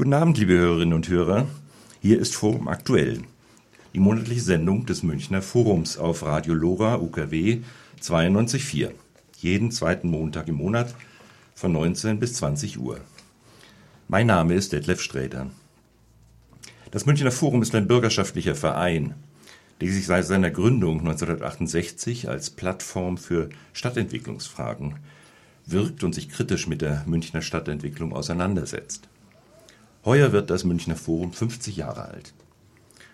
Guten Abend, liebe Hörerinnen und Hörer. Hier ist Forum Aktuell, die monatliche Sendung des Münchner Forums auf Radio Lora UKW 92.4. Jeden zweiten Montag im Monat von 19 bis 20 Uhr. Mein Name ist Detlef Sträter. Das Münchner Forum ist ein bürgerschaftlicher Verein, der sich seit seiner Gründung 1968 als Plattform für Stadtentwicklungsfragen wirkt und sich kritisch mit der Münchner Stadtentwicklung auseinandersetzt. Heuer wird das Münchner Forum 50 Jahre alt.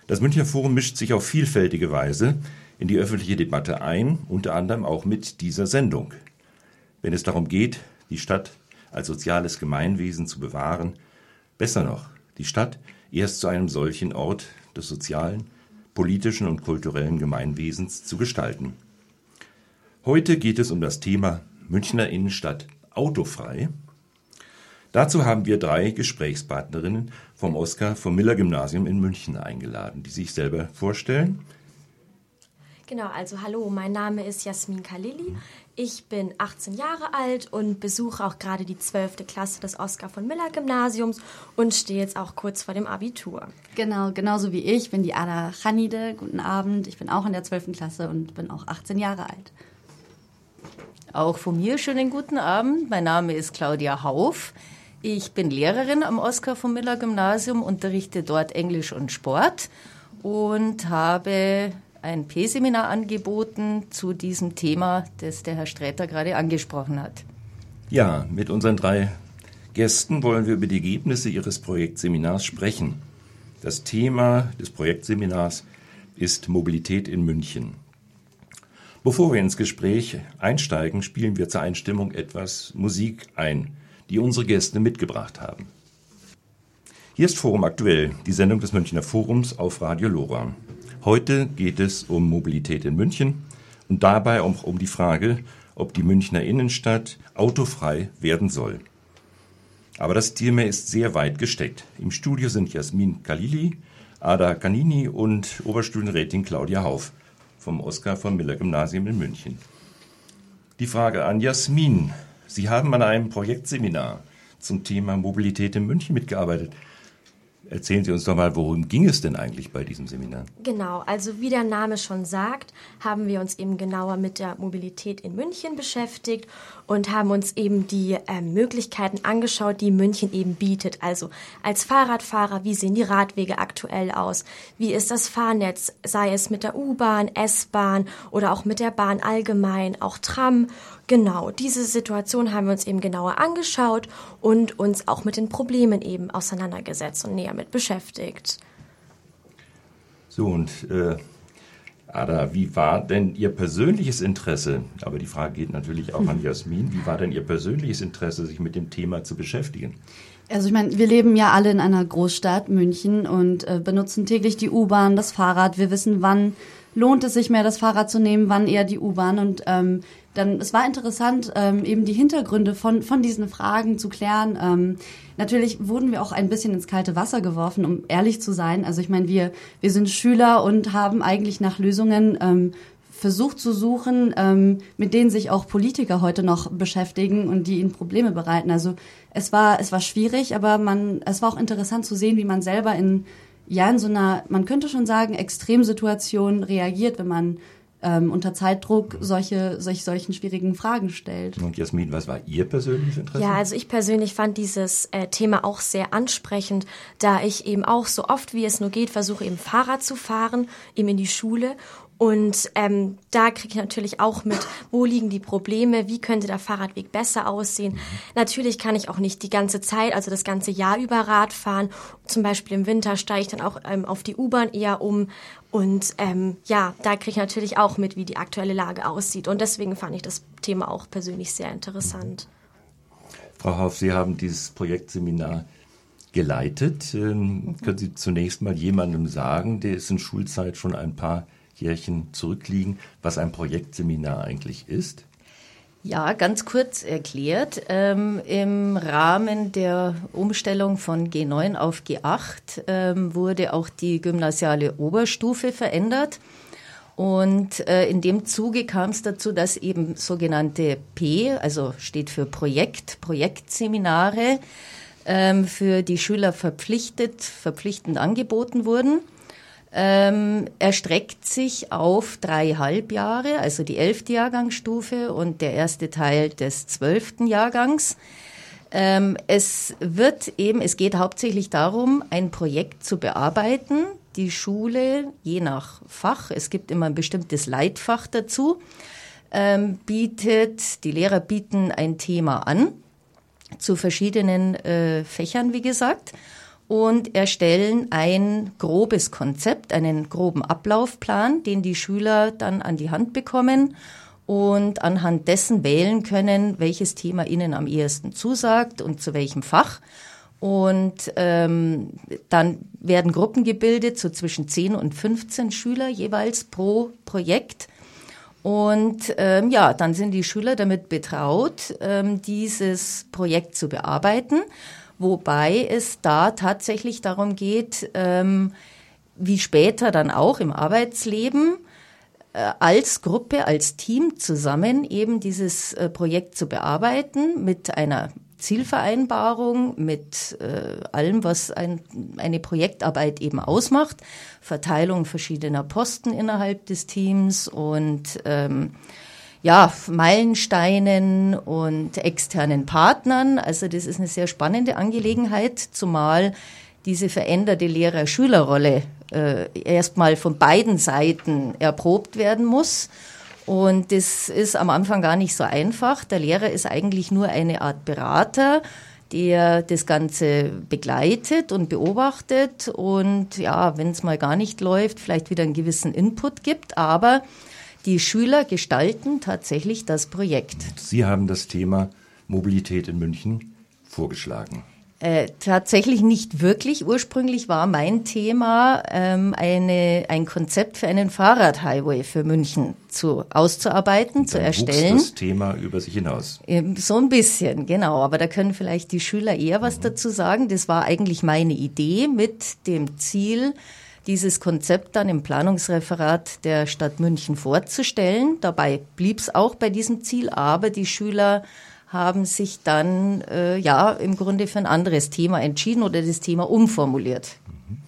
Das Münchner Forum mischt sich auf vielfältige Weise in die öffentliche Debatte ein, unter anderem auch mit dieser Sendung. Wenn es darum geht, die Stadt als soziales Gemeinwesen zu bewahren, besser noch, die Stadt erst zu einem solchen Ort des sozialen, politischen und kulturellen Gemeinwesens zu gestalten. Heute geht es um das Thema Münchner Innenstadt autofrei Dazu haben wir drei Gesprächspartnerinnen vom Oskar vom Miller Gymnasium in München eingeladen, die sich selber vorstellen. Genau, also hallo, mein Name ist Jasmin Kalili. Ich bin 18 Jahre alt und besuche auch gerade die 12. Klasse des Oskar von Miller Gymnasiums und stehe jetzt auch kurz vor dem Abitur. Genau, genauso wie ich bin die Ada Chanide. Guten Abend, ich bin auch in der 12. Klasse und bin auch 18 Jahre alt. Auch von mir schönen guten Abend. Mein Name ist Claudia Hauf. Ich bin Lehrerin am Oskar von Miller Gymnasium, unterrichte dort Englisch und Sport und habe ein P-Seminar angeboten zu diesem Thema, das der Herr Sträter gerade angesprochen hat. Ja, mit unseren drei Gästen wollen wir über die Ergebnisse Ihres Projektseminars sprechen. Das Thema des Projektseminars ist Mobilität in München. Bevor wir ins Gespräch einsteigen, spielen wir zur Einstimmung etwas Musik ein die unsere Gäste mitgebracht haben. Hier ist Forum aktuell, die Sendung des Münchner Forums auf Radio Lora. Heute geht es um Mobilität in München und dabei auch um die Frage, ob die Münchner Innenstadt autofrei werden soll. Aber das Thema ist sehr weit gesteckt. Im Studio sind Jasmin Kalili, Ada Canini und Oberstudienrätin Claudia Hauf vom Oskar von Miller Gymnasium in München. Die Frage an Jasmin. Sie haben an einem Projektseminar zum Thema Mobilität in München mitgearbeitet. Erzählen Sie uns doch mal, worum ging es denn eigentlich bei diesem Seminar? Genau, also wie der Name schon sagt, haben wir uns eben genauer mit der Mobilität in München beschäftigt und haben uns eben die äh, Möglichkeiten angeschaut, die München eben bietet. Also als Fahrradfahrer, wie sehen die Radwege aktuell aus? Wie ist das Fahrnetz, sei es mit der U-Bahn, S-Bahn oder auch mit der Bahn allgemein, auch Tram Genau, diese Situation haben wir uns eben genauer angeschaut und uns auch mit den Problemen eben auseinandergesetzt und näher mit beschäftigt. So, und äh, Ada, wie war denn Ihr persönliches Interesse, aber die Frage geht natürlich auch an Jasmin, wie war denn Ihr persönliches Interesse, sich mit dem Thema zu beschäftigen? Also ich meine, wir leben ja alle in einer Großstadt, München, und äh, benutzen täglich die U-Bahn, das Fahrrad. Wir wissen, wann lohnt es sich mehr, das Fahrrad zu nehmen, wann eher die U-Bahn. Und ähm, dann, es war interessant, ähm, eben die Hintergründe von, von diesen Fragen zu klären. Ähm, natürlich wurden wir auch ein bisschen ins kalte Wasser geworfen, um ehrlich zu sein. Also ich meine, wir, wir sind Schüler und haben eigentlich nach Lösungen ähm, versucht zu suchen, ähm, mit denen sich auch Politiker heute noch beschäftigen und die ihnen Probleme bereiten. Also es war, es war schwierig, aber man, es war auch interessant zu sehen, wie man selber in, ja, in so einer, man könnte schon sagen, Extremsituation reagiert, wenn man ähm, unter Zeitdruck solche, solch, solchen schwierigen Fragen stellt. Und Jasmin, was war Ihr persönliches Interesse? Ja, also ich persönlich fand dieses äh, Thema auch sehr ansprechend, da ich eben auch so oft wie es nur geht versuche, eben Fahrrad zu fahren, eben in die Schule und ähm, da kriege ich natürlich auch mit, wo liegen die Probleme, wie könnte der Fahrradweg besser aussehen. Natürlich kann ich auch nicht die ganze Zeit, also das ganze Jahr über Rad fahren. Zum Beispiel im Winter steige ich dann auch ähm, auf die U-Bahn eher um. Und ähm, ja, da kriege ich natürlich auch mit, wie die aktuelle Lage aussieht. Und deswegen fand ich das Thema auch persönlich sehr interessant. Frau Hauf, Sie haben dieses Projektseminar geleitet. Ähm, können Sie zunächst mal jemandem sagen, der ist in Schulzeit schon ein paar Jährchen zurückliegen, was ein Projektseminar eigentlich ist? Ja, ganz kurz erklärt. Ähm, Im Rahmen der Umstellung von G9 auf G8 ähm, wurde auch die gymnasiale Oberstufe verändert. Und äh, in dem Zuge kam es dazu, dass eben sogenannte P, also steht für Projekt, Projektseminare, ähm, für die Schüler verpflichtet, verpflichtend angeboten wurden. Ähm, erstreckt sich auf drei Halbjahre, also die elfte Jahrgangsstufe und der erste Teil des zwölften Jahrgangs. Ähm, es wird eben, es geht hauptsächlich darum, ein Projekt zu bearbeiten. Die Schule, je nach Fach, es gibt immer ein bestimmtes Leitfach dazu, ähm, bietet, die Lehrer bieten ein Thema an zu verschiedenen äh, Fächern, wie gesagt, und erstellen ein grobes Konzept, einen groben Ablaufplan, den die Schüler dann an die Hand bekommen und anhand dessen wählen können, welches Thema ihnen am ehesten zusagt und zu welchem Fach. Und ähm, dann werden Gruppen gebildet, so zwischen 10 und 15 Schüler jeweils pro Projekt. Und ähm, ja, dann sind die Schüler damit betraut, ähm, dieses Projekt zu bearbeiten, wobei es da tatsächlich darum geht, ähm, wie später dann auch im Arbeitsleben, äh, als Gruppe, als Team zusammen eben dieses äh, Projekt zu bearbeiten mit einer Zielvereinbarung mit äh, allem, was ein, eine Projektarbeit eben ausmacht, Verteilung verschiedener Posten innerhalb des Teams und ähm, ja, Meilensteinen und externen Partnern. Also das ist eine sehr spannende Angelegenheit, zumal diese veränderte Lehrer-Schüler-Rolle äh, erstmal von beiden Seiten erprobt werden muss. Und das ist am Anfang gar nicht so einfach. Der Lehrer ist eigentlich nur eine Art Berater, der das Ganze begleitet und beobachtet und ja, wenn es mal gar nicht läuft, vielleicht wieder einen gewissen Input gibt. Aber die Schüler gestalten tatsächlich das Projekt. Sie haben das Thema Mobilität in München vorgeschlagen. Äh, tatsächlich nicht wirklich. Ursprünglich war mein Thema, ähm, eine, ein Konzept für einen Fahrradhighway für München zu, auszuarbeiten, Dann zu erstellen. Wuchs das Thema über sich hinaus. Ähm, so ein bisschen, genau. Aber da können vielleicht die Schüler eher was mhm. dazu sagen. Das war eigentlich meine Idee mit dem Ziel, dieses Konzept dann im Planungsreferat der Stadt München vorzustellen. Dabei blieb es auch bei diesem Ziel, aber die Schüler haben sich dann äh, ja im Grunde für ein anderes Thema entschieden oder das Thema umformuliert. Mhm.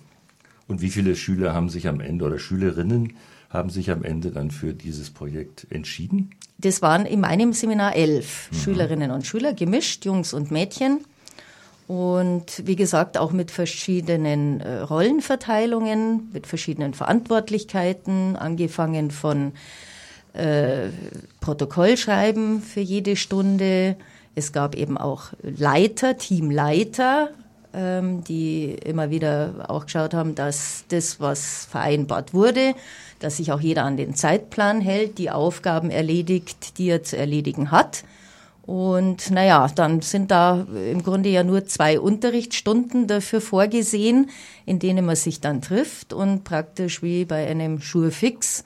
Und wie viele Schüler haben sich am Ende oder Schülerinnen haben sich am Ende dann für dieses Projekt entschieden? Das waren in meinem Seminar elf mhm. Schülerinnen und Schüler, gemischt, Jungs und Mädchen. Und wie gesagt, auch mit verschiedenen äh, Rollenverteilungen, mit verschiedenen Verantwortlichkeiten, angefangen von äh, Protokoll schreiben für jede Stunde. Es gab eben auch Leiter, Teamleiter, ähm, die immer wieder auch geschaut haben, dass das, was vereinbart wurde, dass sich auch jeder an den Zeitplan hält, die Aufgaben erledigt, die er zu erledigen hat. Und naja, dann sind da im Grunde ja nur zwei Unterrichtsstunden dafür vorgesehen, in denen man sich dann trifft und praktisch wie bei einem Schulfix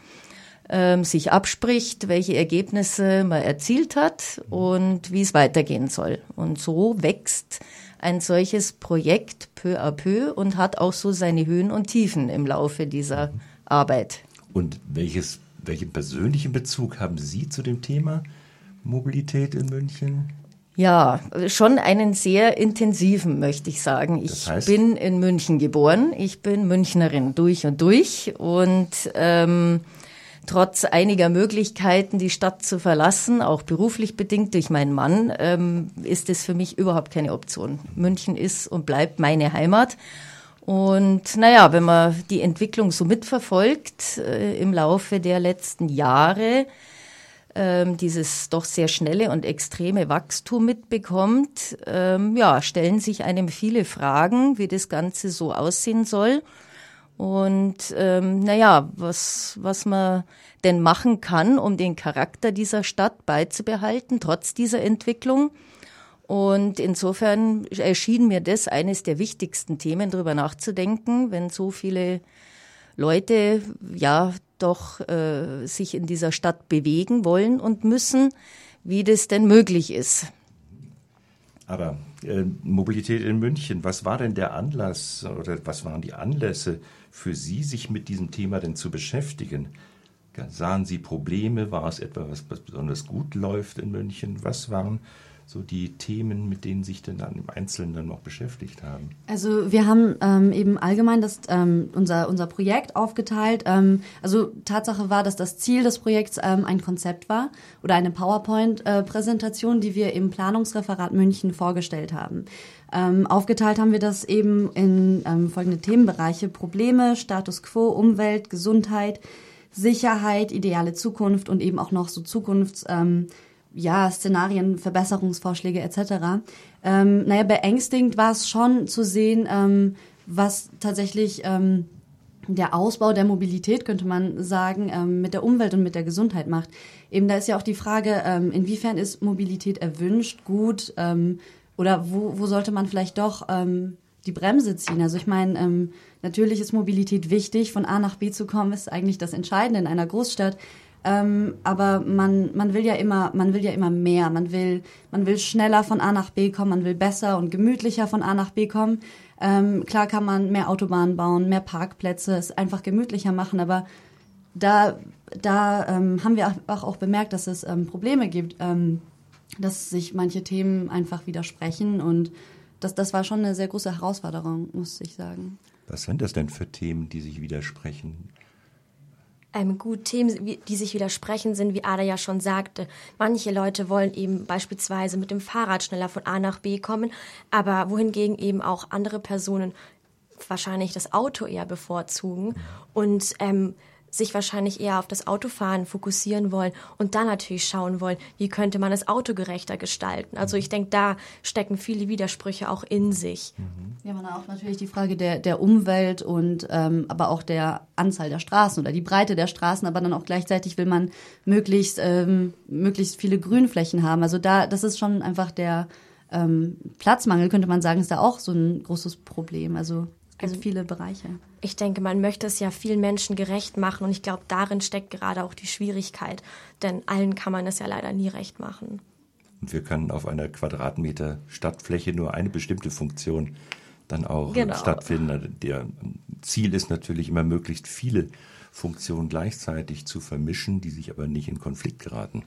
ähm, sich abspricht, welche Ergebnisse man erzielt hat und wie es weitergehen soll. Und so wächst ein solches Projekt peu à peu und hat auch so seine Höhen und Tiefen im Laufe dieser Arbeit. Und welches, welchen persönlichen Bezug haben Sie zu dem Thema Mobilität in München? Ja, schon einen sehr intensiven, möchte ich sagen. Ich das heißt? bin in München geboren. Ich bin Münchnerin durch und durch und ähm, trotz einiger Möglichkeiten, die Stadt zu verlassen, auch beruflich bedingt durch meinen Mann, ähm, ist es für mich überhaupt keine Option. München ist und bleibt meine Heimat. Und naja, wenn man die Entwicklung so mitverfolgt äh, im Laufe der letzten Jahre, ähm, dieses doch sehr schnelle und extreme Wachstum mitbekommt, ähm, ja, stellen sich einem viele Fragen, wie das Ganze so aussehen soll. Und ähm, naja, was, was man denn machen kann, um den Charakter dieser Stadt beizubehalten, trotz dieser Entwicklung. Und insofern erschien mir das eines der wichtigsten Themen, darüber nachzudenken, wenn so viele Leute ja doch äh, sich in dieser Stadt bewegen wollen und müssen, wie das denn möglich ist. Aber äh, Mobilität in München, was war denn der Anlass oder was waren die Anlässe für Sie, sich mit diesem Thema denn zu beschäftigen? Sahen Sie Probleme? War es etwas, was besonders gut läuft in München? Was waren so die Themen, mit denen sich denn dann im Einzelnen dann noch beschäftigt haben? Also wir haben ähm, eben allgemein das, ähm, unser, unser Projekt aufgeteilt. Ähm, also Tatsache war, dass das Ziel des Projekts ähm, ein Konzept war oder eine PowerPoint-Präsentation, äh, die wir im Planungsreferat München vorgestellt haben. Ähm, aufgeteilt haben wir das eben in ähm, folgende Themenbereiche. Probleme, Status quo, Umwelt, Gesundheit, Sicherheit, ideale Zukunft und eben auch noch so Zukunfts... Ja, Szenarien, Verbesserungsvorschläge etc. Ähm, naja, beängstigend war es schon zu sehen, ähm, was tatsächlich ähm, der Ausbau der Mobilität, könnte man sagen, ähm, mit der Umwelt und mit der Gesundheit macht. Eben da ist ja auch die Frage, ähm, inwiefern ist Mobilität erwünscht, gut ähm, oder wo, wo sollte man vielleicht doch ähm, die Bremse ziehen? Also ich meine, ähm, natürlich ist Mobilität wichtig, von A nach B zu kommen, ist eigentlich das Entscheidende in einer Großstadt. Ähm, aber man, man will ja immer, man will ja immer mehr. Man will, man will schneller von A nach B kommen, man will besser und gemütlicher von A nach B kommen. Ähm, klar kann man mehr Autobahnen bauen, mehr Parkplätze, es einfach gemütlicher machen, aber da, da ähm, haben wir auch, auch bemerkt, dass es ähm, Probleme gibt, ähm, dass sich manche Themen einfach widersprechen und das, das war schon eine sehr große Herausforderung, muss ich sagen. Was sind das denn für Themen, die sich widersprechen? Ähm, gut Themen, die sich widersprechen, sind, wie Ada ja schon sagte. Manche Leute wollen eben beispielsweise mit dem Fahrrad schneller von A nach B kommen, aber wohingegen eben auch andere Personen wahrscheinlich das Auto eher bevorzugen und ähm, sich wahrscheinlich eher auf das Autofahren fokussieren wollen und dann natürlich schauen wollen, wie könnte man das Auto gerechter gestalten. Also ich denke, da stecken viele Widersprüche auch in sich. Mhm. Ja, man auch natürlich die Frage der, der Umwelt und ähm, aber auch der Anzahl der Straßen oder die Breite der Straßen, aber dann auch gleichzeitig will man möglichst ähm, möglichst viele Grünflächen haben. Also da, das ist schon einfach der ähm, Platzmangel, könnte man sagen, ist da auch so ein großes Problem. Also gibt also, viele Bereiche. Ich denke, man möchte es ja vielen Menschen gerecht machen und ich glaube, darin steckt gerade auch die Schwierigkeit, denn allen kann man es ja leider nie recht machen. Und wir können auf einer Quadratmeter Stadtfläche nur eine bestimmte Funktion dann auch genau. stattfinden. Der Ziel ist natürlich immer möglichst viele Funktionen gleichzeitig zu vermischen, die sich aber nicht in Konflikt geraten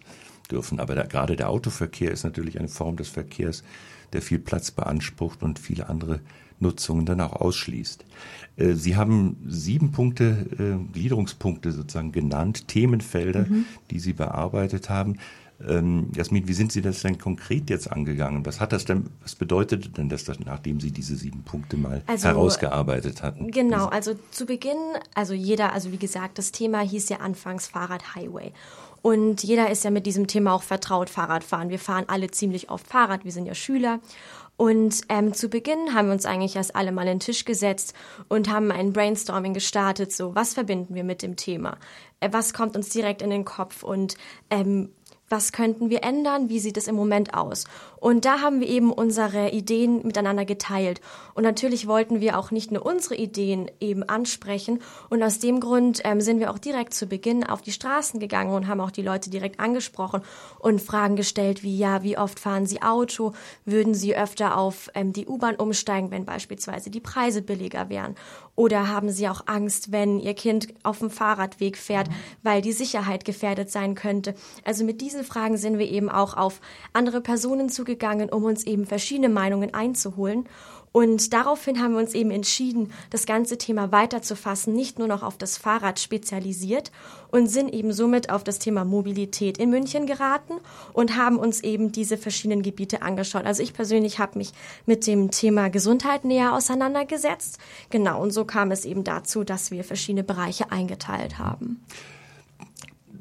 dürfen. Aber da, gerade der Autoverkehr ist natürlich eine Form des Verkehrs, der viel Platz beansprucht und viele andere Nutzungen dann auch ausschließt. Äh, Sie haben sieben Punkte, äh, Gliederungspunkte sozusagen genannt, Themenfelder, mhm. die Sie bearbeitet haben. Ähm, Jasmin, wie sind Sie das denn konkret jetzt angegangen? Was hat das denn, was bedeutet denn das, nachdem Sie diese sieben Punkte mal also, herausgearbeitet hatten? Genau, also zu Beginn, also jeder, also wie gesagt, das Thema hieß ja anfangs Fahrrad Highway. Und jeder ist ja mit diesem Thema auch vertraut, Fahrradfahren. Wir fahren alle ziemlich oft Fahrrad, wir sind ja Schüler. Und ähm, zu Beginn haben wir uns eigentlich erst alle mal an den Tisch gesetzt und haben ein Brainstorming gestartet, so was verbinden wir mit dem Thema? Äh, was kommt uns direkt in den Kopf und ähm, was könnten wir ändern, wie sieht es im Moment aus. Und da haben wir eben unsere Ideen miteinander geteilt. Und natürlich wollten wir auch nicht nur unsere Ideen eben ansprechen. Und aus dem Grund ähm, sind wir auch direkt zu Beginn auf die Straßen gegangen und haben auch die Leute direkt angesprochen und Fragen gestellt wie, ja, wie oft fahren Sie Auto? Würden Sie öfter auf ähm, die U-Bahn umsteigen, wenn beispielsweise die Preise billiger wären? Oder haben Sie auch Angst, wenn Ihr Kind auf dem Fahrradweg fährt, weil die Sicherheit gefährdet sein könnte? Also mit diesen Fragen sind wir eben auch auf andere Personen zugegangen, um uns eben verschiedene Meinungen einzuholen. Und daraufhin haben wir uns eben entschieden, das ganze Thema weiterzufassen, nicht nur noch auf das Fahrrad spezialisiert und sind eben somit auf das Thema Mobilität in München geraten und haben uns eben diese verschiedenen Gebiete angeschaut. Also ich persönlich habe mich mit dem Thema Gesundheit näher auseinandergesetzt. Genau, und so kam es eben dazu, dass wir verschiedene Bereiche eingeteilt haben.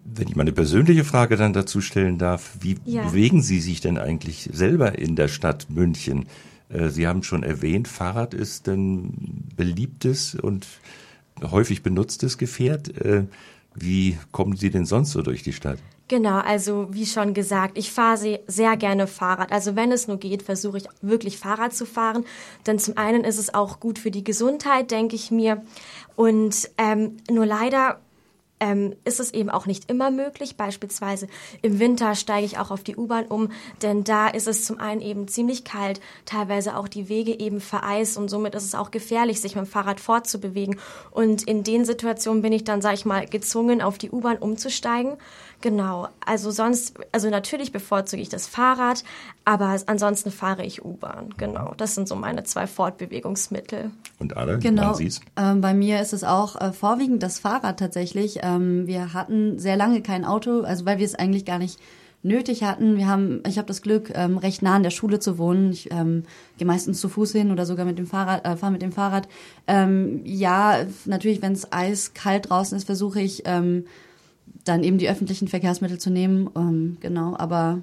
Wenn ich mal eine persönliche Frage dann dazu stellen darf, wie ja. bewegen Sie sich denn eigentlich selber in der Stadt München? Äh, Sie haben schon erwähnt, Fahrrad ist ein beliebtes und häufig benutztes Gefährt. Äh, wie kommen Sie denn sonst so durch die Stadt? Genau, also wie schon gesagt, ich fahre sehr gerne Fahrrad. Also wenn es nur geht, versuche ich wirklich Fahrrad zu fahren. Denn zum einen ist es auch gut für die Gesundheit, denke ich mir. Und ähm, nur leider ähm, ist es eben auch nicht immer möglich. Beispielsweise im Winter steige ich auch auf die U-Bahn um, denn da ist es zum einen eben ziemlich kalt, teilweise auch die Wege eben vereist und somit ist es auch gefährlich, sich mit dem Fahrrad fortzubewegen. Und in den Situationen bin ich dann, sage ich mal, gezwungen, auf die U-Bahn umzusteigen. Genau, also sonst, also natürlich bevorzuge ich das Fahrrad, aber ansonsten fahre ich U-Bahn. Genau, das sind so meine zwei Fortbewegungsmittel. Und alle, genau. Ähm, bei mir ist es auch äh, vorwiegend das Fahrrad tatsächlich. Ähm, wir hatten sehr lange kein Auto, also weil wir es eigentlich gar nicht nötig hatten. Wir haben, ich habe das Glück, ähm, recht nah an der Schule zu wohnen. Ich ähm, gehe meistens zu Fuß hin oder sogar mit dem Fahrrad, äh, fahre mit dem Fahrrad. Ähm, ja, natürlich, wenn es eiskalt draußen ist, versuche ich ähm, dann eben die öffentlichen Verkehrsmittel zu nehmen. Ähm, genau, aber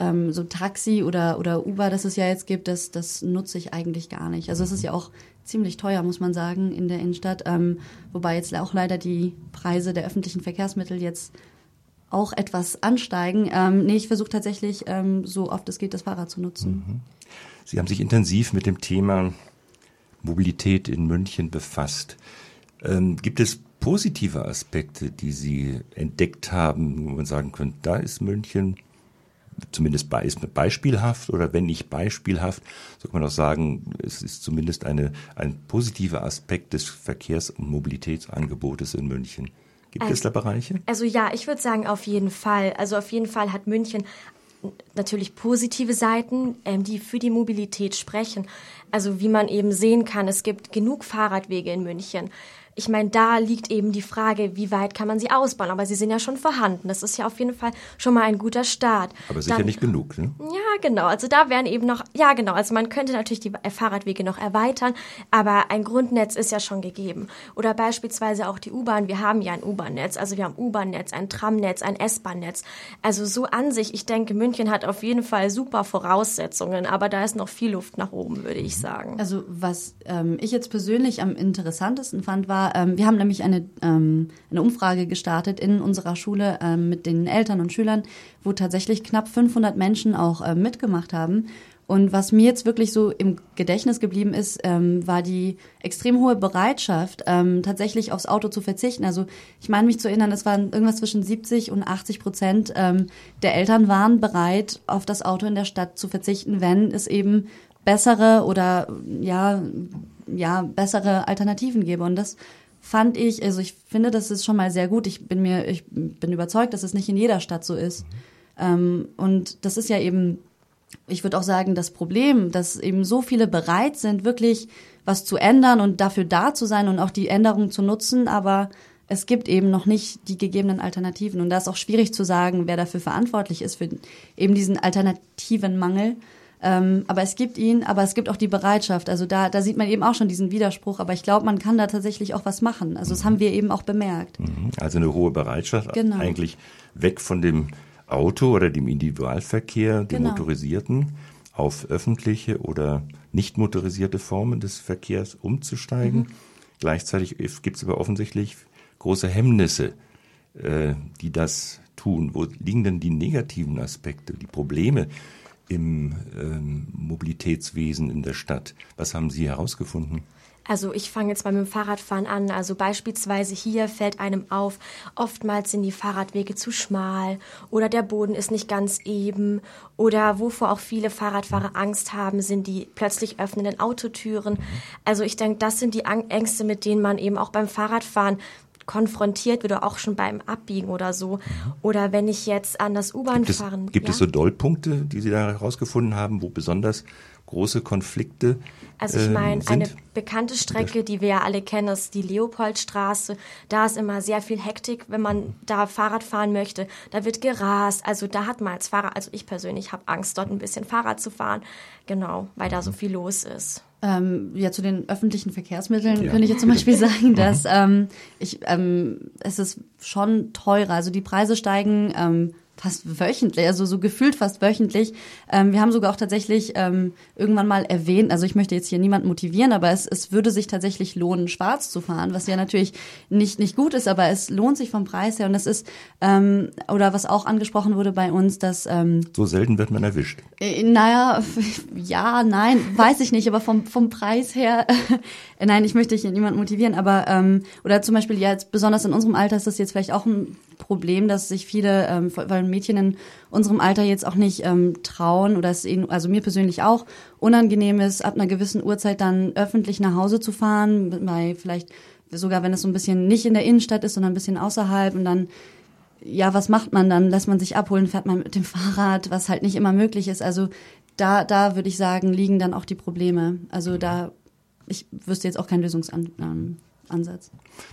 ähm, so Taxi oder, oder Uber, das es ja jetzt gibt, das, das nutze ich eigentlich gar nicht. Also es ist ja auch ziemlich teuer, muss man sagen, in der Innenstadt. Ähm, wobei jetzt auch leider die Preise der öffentlichen Verkehrsmittel jetzt auch etwas ansteigen. Ähm, nee, ich versuche tatsächlich, ähm, so oft es geht, das Fahrrad zu nutzen. Mhm. Sie haben sich intensiv mit dem Thema Mobilität in München befasst. Ähm, gibt es positive Aspekte, die Sie entdeckt haben, wo man sagen könnte, da ist München zumindest beispielhaft oder wenn nicht beispielhaft, so kann man auch sagen, es ist zumindest eine, ein positiver Aspekt des Verkehrs- und Mobilitätsangebotes in München. Gibt also, es da Bereiche? Also ja, ich würde sagen auf jeden Fall. Also auf jeden Fall hat München natürlich positive Seiten, ähm, die für die Mobilität sprechen. Also wie man eben sehen kann, es gibt genug Fahrradwege in München ich meine, da liegt eben die Frage, wie weit kann man sie ausbauen? Aber sie sind ja schon vorhanden. Das ist ja auf jeden Fall schon mal ein guter Start. Aber sicher Dann, nicht genug, ne? Ja, genau. Also da wären eben noch, ja genau, also man könnte natürlich die Fahrradwege noch erweitern, aber ein Grundnetz ist ja schon gegeben. Oder beispielsweise auch die U-Bahn. Wir haben ja ein U-Bahn-Netz. Also wir haben U-Bahn-Netz, ein Tram-Netz, ein S-Bahn-Netz. Also so an sich, ich denke, München hat auf jeden Fall super Voraussetzungen, aber da ist noch viel Luft nach oben, würde ich sagen. Also was ähm, ich jetzt persönlich am interessantesten fand, war, ähm, wir haben nämlich eine, ähm, eine Umfrage gestartet in unserer Schule ähm, mit den Eltern und Schülern, wo tatsächlich knapp 500 Menschen auch äh, mitgemacht haben. Und was mir jetzt wirklich so im Gedächtnis geblieben ist, ähm, war die extrem hohe Bereitschaft, ähm, tatsächlich aufs Auto zu verzichten. Also ich meine mich zu erinnern, es waren irgendwas zwischen 70 und 80 Prozent ähm, der Eltern waren bereit, auf das Auto in der Stadt zu verzichten, wenn es eben bessere oder ja ja bessere Alternativen gäbe. Und das fand ich, also ich finde, das ist schon mal sehr gut. Ich bin mir, ich bin überzeugt, dass es nicht in jeder Stadt so ist. Ähm, und das ist ja eben, ich würde auch sagen, das Problem, dass eben so viele bereit sind, wirklich was zu ändern und dafür da zu sein und auch die Änderung zu nutzen, aber es gibt eben noch nicht die gegebenen Alternativen. Und da ist auch schwierig zu sagen, wer dafür verantwortlich ist, für eben diesen alternativen Mangel. Ähm, aber es gibt ihn, aber es gibt auch die Bereitschaft. Also da, da sieht man eben auch schon diesen Widerspruch. Aber ich glaube, man kann da tatsächlich auch was machen. Also das haben wir eben auch bemerkt. Mhm. Also eine hohe Bereitschaft, genau. eigentlich weg von dem Auto oder dem Individualverkehr, dem genau. motorisierten, auf öffentliche oder nicht motorisierte Formen des Verkehrs umzusteigen. Mhm. Gleichzeitig gibt es aber offensichtlich große Hemmnisse, äh, die das tun. Wo liegen denn die negativen Aspekte, die Probleme, im ähm, Mobilitätswesen in der Stadt. Was haben Sie herausgefunden? Also ich fange jetzt mal mit dem Fahrradfahren an. Also beispielsweise hier fällt einem auf, oftmals sind die Fahrradwege zu schmal oder der Boden ist nicht ganz eben oder wovor auch viele Fahrradfahrer Angst haben, sind die plötzlich öffnenden Autotüren. Also ich denke, das sind die Ängste, mit denen man eben auch beim Fahrradfahren konfrontiert wird auch schon beim Abbiegen oder so. Oder wenn ich jetzt an das U-Bahn fahren. Gibt ja? es so Dollpunkte, die Sie da herausgefunden haben, wo besonders große Konflikte Also ich meine, ähm, eine bekannte Strecke, die wir ja alle kennen, ist die Leopoldstraße. Da ist immer sehr viel Hektik, wenn man da Fahrrad fahren möchte. Da wird gerast. Also da hat man als Fahrer, also ich persönlich habe Angst, dort ein bisschen Fahrrad zu fahren. Genau, weil da so viel los ist. Ähm, ja, zu den öffentlichen Verkehrsmitteln ja. könnte ich jetzt zum Beispiel sagen, dass ähm, ich, ähm, es ist schon teurer. Also die Preise steigen ähm, fast wöchentlich, also so gefühlt fast wöchentlich. Ähm, wir haben sogar auch tatsächlich ähm, irgendwann mal erwähnt, also ich möchte jetzt hier niemand motivieren, aber es, es würde sich tatsächlich lohnen, schwarz zu fahren, was ja natürlich nicht, nicht gut ist, aber es lohnt sich vom Preis her und das ist, ähm, oder was auch angesprochen wurde bei uns, dass... Ähm, so selten wird man erwischt. Äh, naja, ja, nein, weiß ich nicht, aber vom, vom Preis her, nein, ich möchte hier niemand motivieren, aber, ähm, oder zum Beispiel ja, jetzt besonders in unserem Alter ist das jetzt vielleicht auch ein Problem, dass sich viele, ähm, weil Mädchen in unserem Alter jetzt auch nicht ähm, trauen oder es ihnen, also mir persönlich auch unangenehm ist, ab einer gewissen Uhrzeit dann öffentlich nach Hause zu fahren, bei vielleicht sogar wenn es so ein bisschen nicht in der Innenstadt ist, sondern ein bisschen außerhalb und dann ja, was macht man dann? Lässt man sich abholen, fährt man mit dem Fahrrad, was halt nicht immer möglich ist. Also da, da würde ich sagen, liegen dann auch die Probleme. Also da, ich wüsste jetzt auch keinen Lösungsansatz.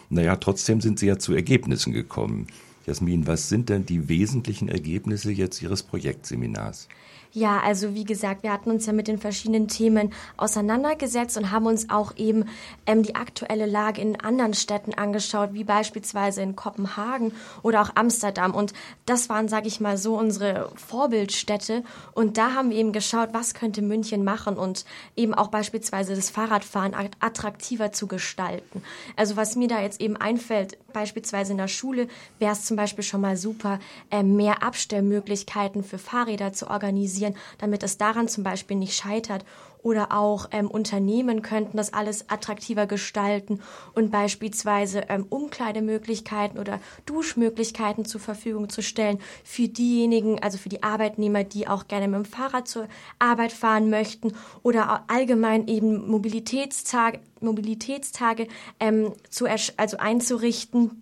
Naja, trotzdem sind Sie ja zu Ergebnissen gekommen. Jasmin, was sind denn die wesentlichen Ergebnisse jetzt Ihres Projektseminars? Ja, also wie gesagt, wir hatten uns ja mit den verschiedenen Themen auseinandergesetzt und haben uns auch eben ähm, die aktuelle Lage in anderen Städten angeschaut, wie beispielsweise in Kopenhagen oder auch Amsterdam. Und das waren, sage ich mal so, unsere Vorbildstädte. Und da haben wir eben geschaut, was könnte München machen und eben auch beispielsweise das Fahrradfahren attraktiver zu gestalten. Also was mir da jetzt eben einfällt, beispielsweise in der Schule, wäre es zum Beispiel schon mal super, äh, mehr Abstellmöglichkeiten für Fahrräder zu organisieren, damit es daran zum Beispiel nicht scheitert. Oder auch ähm, Unternehmen könnten das alles attraktiver gestalten und beispielsweise ähm, Umkleidemöglichkeiten oder Duschmöglichkeiten zur Verfügung zu stellen für diejenigen, also für die Arbeitnehmer, die auch gerne mit dem Fahrrad zur Arbeit fahren möchten oder allgemein eben Mobilitätstage, Mobilitätstage ähm, zu, also einzurichten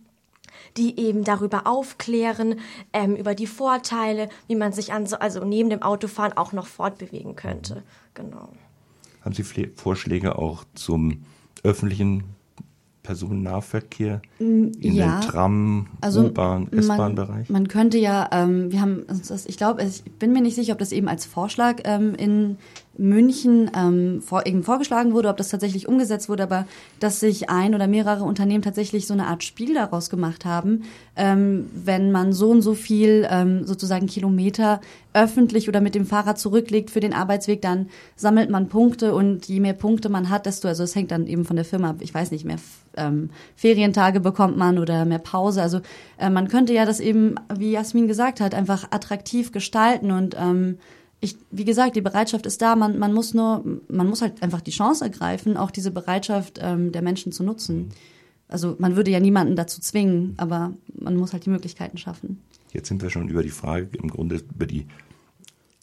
die eben darüber aufklären, ähm, über die Vorteile, wie man sich an, also neben dem Autofahren auch noch fortbewegen könnte. Genau. Haben Sie Vorschläge auch zum öffentlichen Personennahverkehr mm, in ja, den Tram, also U-Bahn, S-Bahn-Bereich? Man, man, könnte ja, ähm, wir haben, ich glaube, ich bin mir nicht sicher, ob das eben als Vorschlag ähm, in München ähm, vor, eben vorgeschlagen wurde, ob das tatsächlich umgesetzt wurde, aber dass sich ein oder mehrere Unternehmen tatsächlich so eine Art Spiel daraus gemacht haben, ähm, wenn man so und so viel ähm, sozusagen Kilometer öffentlich oder mit dem Fahrrad zurücklegt für den Arbeitsweg, dann sammelt man Punkte und je mehr Punkte man hat, desto, also es hängt dann eben von der Firma ab, ich weiß nicht, mehr ähm, Ferientage bekommt man oder mehr Pause. Also äh, man könnte ja das eben, wie Jasmin gesagt hat, einfach attraktiv gestalten und ähm, ich, wie gesagt, die Bereitschaft ist da. Man, man muss nur, man muss halt einfach die Chance ergreifen, auch diese Bereitschaft ähm, der Menschen zu nutzen. Also man würde ja niemanden dazu zwingen, aber man muss halt die Möglichkeiten schaffen. Jetzt sind wir schon über die Frage, im Grunde über die